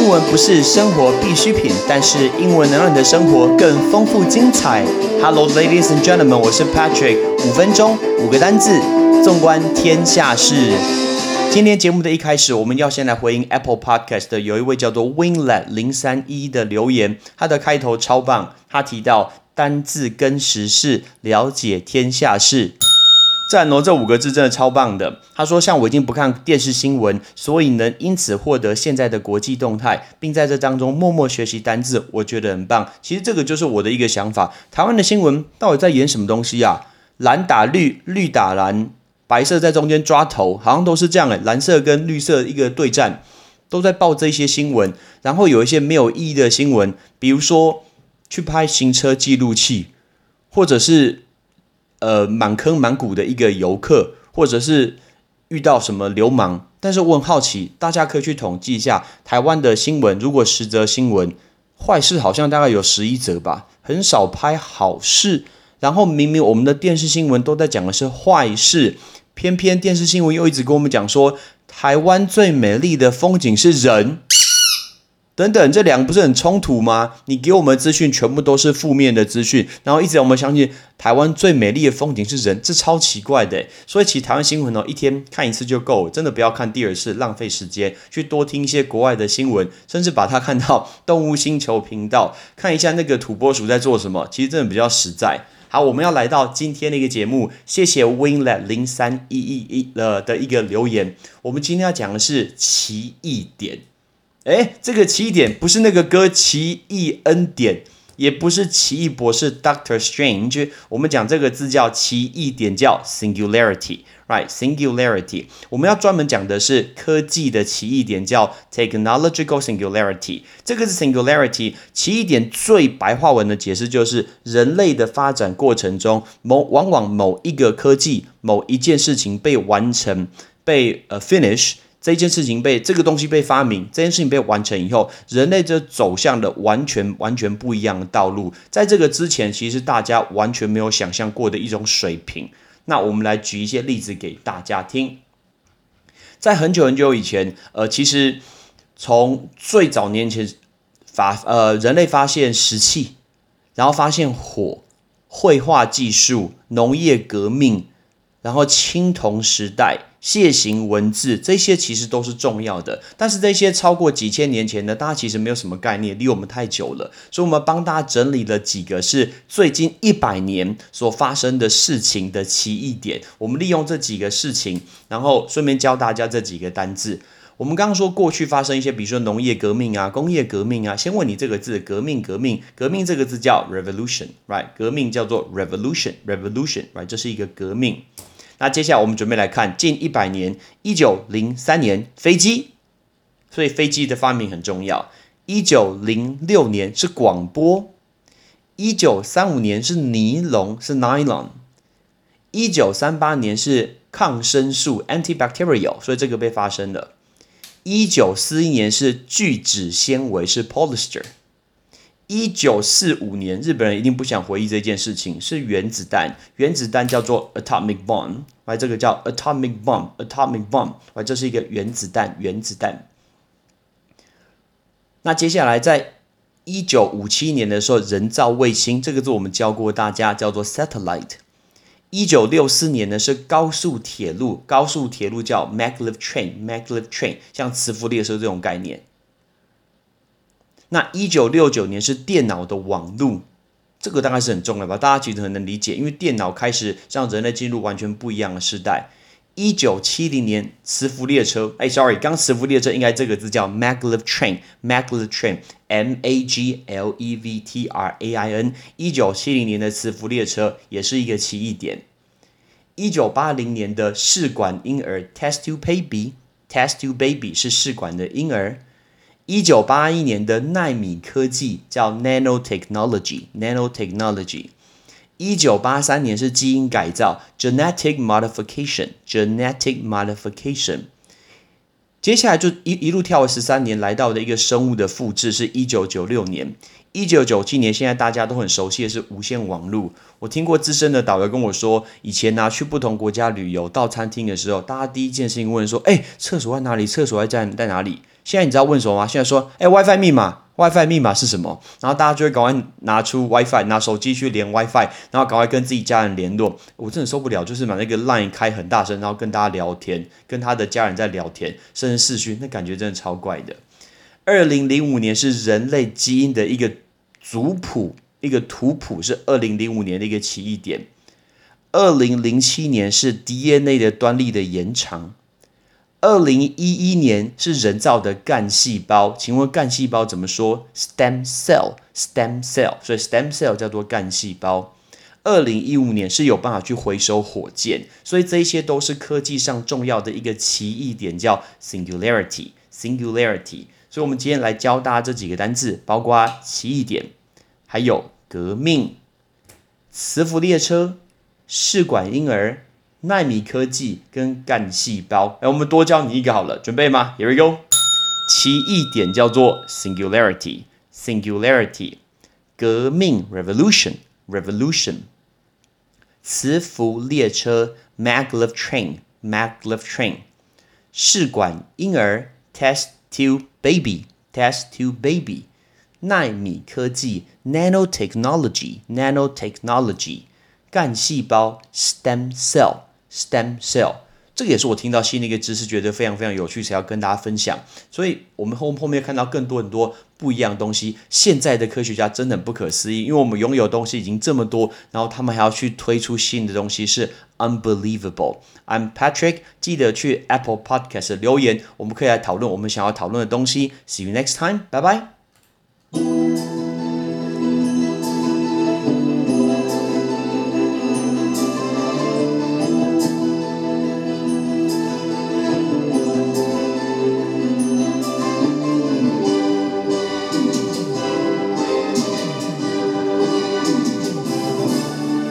英文不是生活必需品，但是英文能让你的生活更丰富精彩。Hello, ladies and gentlemen，我是 Patrick。五分钟，五个单字，纵观天下事。今天节目的一开始，我们要先来回应 Apple Podcast 的有一位叫做 Winglet 零三一的留言，他的开头超棒，他提到单字跟时事，了解天下事。赞哦，这五个字真的超棒的。他说：“像我已经不看电视新闻，所以能因此获得现在的国际动态，并在这当中默默学习单字，我觉得很棒。其实这个就是我的一个想法。台湾的新闻到底在演什么东西啊？蓝打绿，绿打蓝，白色在中间抓头，好像都是这样诶。蓝色跟绿色一个对战，都在报这些新闻。然后有一些没有意义的新闻，比如说去拍行车记录器，或者是。”呃，满坑满谷的一个游客，或者是遇到什么流氓，但是我很好奇，大家可以去统计一下台湾的新闻。如果十则新闻，坏事好像大概有十一则吧，很少拍好事。然后明明我们的电视新闻都在讲的是坏事，偏偏电视新闻又一直跟我们讲说，台湾最美丽的风景是人。等等，这两个不是很冲突吗？你给我们资讯全部都是负面的资讯，然后一直让我们相信台湾最美丽的风景是人，这超奇怪的。所以其实台湾新闻哦，一天看一次就够，真的不要看第二次，浪费时间。去多听一些国外的新闻，甚至把它看到 动物星球频道，看一下那个土拨鼠在做什么，其实真的比较实在。好，我们要来到今天的一个节目，谢谢 Winlet 零三一一一的的一个留言。我们今天要讲的是奇异点。哎，这个奇异点不是那个歌《奇异恩典》，也不是奇异博士 Doctor Strange。我们讲这个字叫奇异点，叫 Singularity，right？Singularity。我们要专门讲的是科技的奇异点，叫 Technological Singularity。这个是 Singularity。奇异点最白话文的解释就是，人类的发展过程中，某往往某一个科技、某一件事情被完成，被呃 finish。这件事情被这个东西被发明，这件事情被完成以后，人类就走向了完全完全不一样的道路。在这个之前，其实大家完全没有想象过的一种水平。那我们来举一些例子给大家听。在很久很久以前，呃，其实从最早年前发呃人类发现石器，然后发现火、绘画技术、农业革命，然后青铜时代。楔形文字这些其实都是重要的，但是这些超过几千年前的，大家其实没有什么概念，离我们太久了。所以，我们帮大家整理了几个是最近一百年所发生的事情的奇异点。我们利用这几个事情，然后顺便教大家这几个单字。我们刚刚说过去发生一些，比如说农业革命啊、工业革命啊。先问你这个字，革命，革命，革命这个字叫 revolution，right？革命叫做 revolution，revolution，right？这是一个革命。那接下来我们准备来看近一百年，一九零三年飞机，所以飞机的发明很重要。一九零六年是广播，一九三五年是尼龙是 nylon，一九三八年是抗生素 antibacterial，所以这个被发生了。一九四一年是聚酯纤维是 polyester。一九四五年，日本人一定不想回忆这件事情，是原子弹。原子弹叫做 atomic bomb，来，这个叫 atomic bomb，atomic bomb，来，这是一个原子弹，原子弹。那接下来，在一九五七年的时候，人造卫星，这个字我们教过大家，叫做 satellite。一九六四年呢是高速铁路，高速铁路叫 maglev train，maglev train，像磁浮列车这种概念。那一九六九年是电脑的网路，这个大概是很重要吧？大家其实很能理解，因为电脑开始让人类进入完全不一样的时代。一九七零年磁浮列车，哎，sorry，刚磁浮列车应该这个字叫 maglev train，maglev train，M A G L E V T R A I N。一九七零年的磁浮列车也是一个奇异点。一九八零年的试管婴儿 test tube baby，test tube baby 是试管的婴儿。一九八一年的纳米科技叫 nanotechnology，nanotechnology。一九八三年是基因改造 genetic modification，genetic modification。接下来就一一路跳了十三年，来到的一个生物的复制是一九九六年。一九九七年，现在大家都很熟悉的是无线网络。我听过资深的导游跟我说，以前呢去不同国家旅游，到餐厅的时候，大家第一件事情问说：“哎，厕所在哪里？厕所在在在哪里？”现在你知道问什么吗？现在说，哎，WiFi 密码，WiFi 密码是什么？然后大家就会赶快拿出 WiFi，拿手机去连 WiFi，然后赶快跟自己家人联络。我真的受不了，就是把那个 Line 开很大声，然后跟大家聊天，跟他的家人在聊天，甚至视讯，那感觉真的超怪的。二零零五年是人类基因的一个族谱，一个图谱，是二零零五年的一个起义点。二零零七年是 DNA 的端粒的延长。二零一一年是人造的干细胞，请问干细胞怎么说？stem cell，stem cell，所以 stem cell 叫做干细胞。二零一五年是有办法去回收火箭，所以这些都是科技上重要的一个奇异点，叫 singularity，singularity。所以，我们今天来教大家这几个单字，包括奇异点，还有革命、磁浮列车、试管婴儿。纳米科技跟干细胞，哎，我们多教你一个好了，准备吗？Here we go。奇异点叫做 singularity，singularity，革命 revolution，revolution，磁浮列车 maglev train，maglev train，试管婴儿 test tube baby，test tube baby，纳米科技 nanotechnology，nanotechnology，干细胞 stem cell。Stem cell，这个也是我听到新的一个知识，觉得非常非常有趣，才要跟大家分享。所以，我们后后面看到更多很多不一样的东西。现在的科学家真的很不可思议，因为我们拥有的东西已经这么多，然后他们还要去推出新的东西，是 unbelievable。I'm Patrick，记得去 Apple Podcast 留言，我们可以来讨论我们想要讨论的东西。See you next time，拜拜。